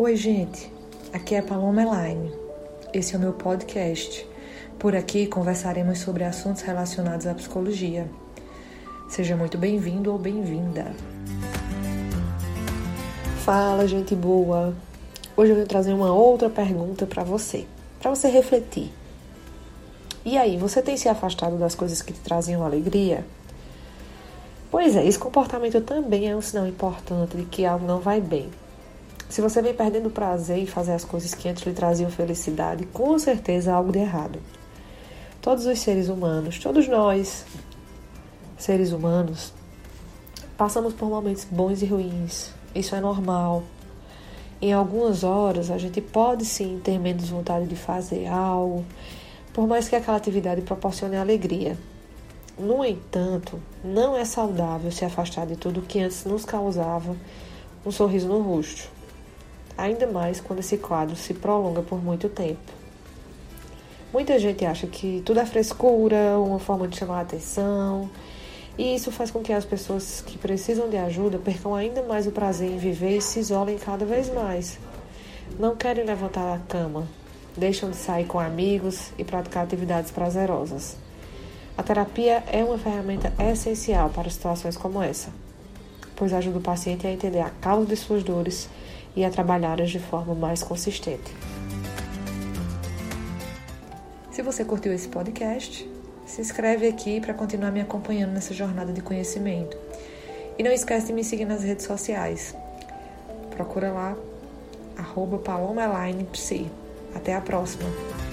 Oi, gente. Aqui é Paloma Elaine. Esse é o meu podcast. Por aqui conversaremos sobre assuntos relacionados à psicologia. Seja muito bem-vindo ou bem-vinda. Fala, gente boa. Hoje eu vou trazer uma outra pergunta para você, para você refletir. E aí, você tem se afastado das coisas que te traziam alegria? Pois é, esse comportamento também é um sinal importante de que algo não vai bem. Se você vem perdendo prazer em fazer as coisas que antes lhe traziam felicidade, com certeza há algo de errado. Todos os seres humanos, todos nós, seres humanos, passamos por momentos bons e ruins. Isso é normal. Em algumas horas, a gente pode sim ter menos vontade de fazer algo, por mais que aquela atividade proporcione alegria. No entanto, não é saudável se afastar de tudo que antes nos causava um sorriso no rosto ainda mais quando esse quadro se prolonga por muito tempo. Muita gente acha que tudo é frescura, uma forma de chamar a atenção, e isso faz com que as pessoas que precisam de ajuda percam ainda mais o prazer em viver e se isolem cada vez mais. Não querem levantar da cama, deixam de sair com amigos e praticar atividades prazerosas. A terapia é uma ferramenta essencial para situações como essa, pois ajuda o paciente a entender a causa de suas dores e a trabalhá-las de forma mais consistente. Se você curtiu esse podcast, se inscreve aqui para continuar me acompanhando nessa jornada de conhecimento. E não esquece de me seguir nas redes sociais. Procura lá, arroba Até a próxima!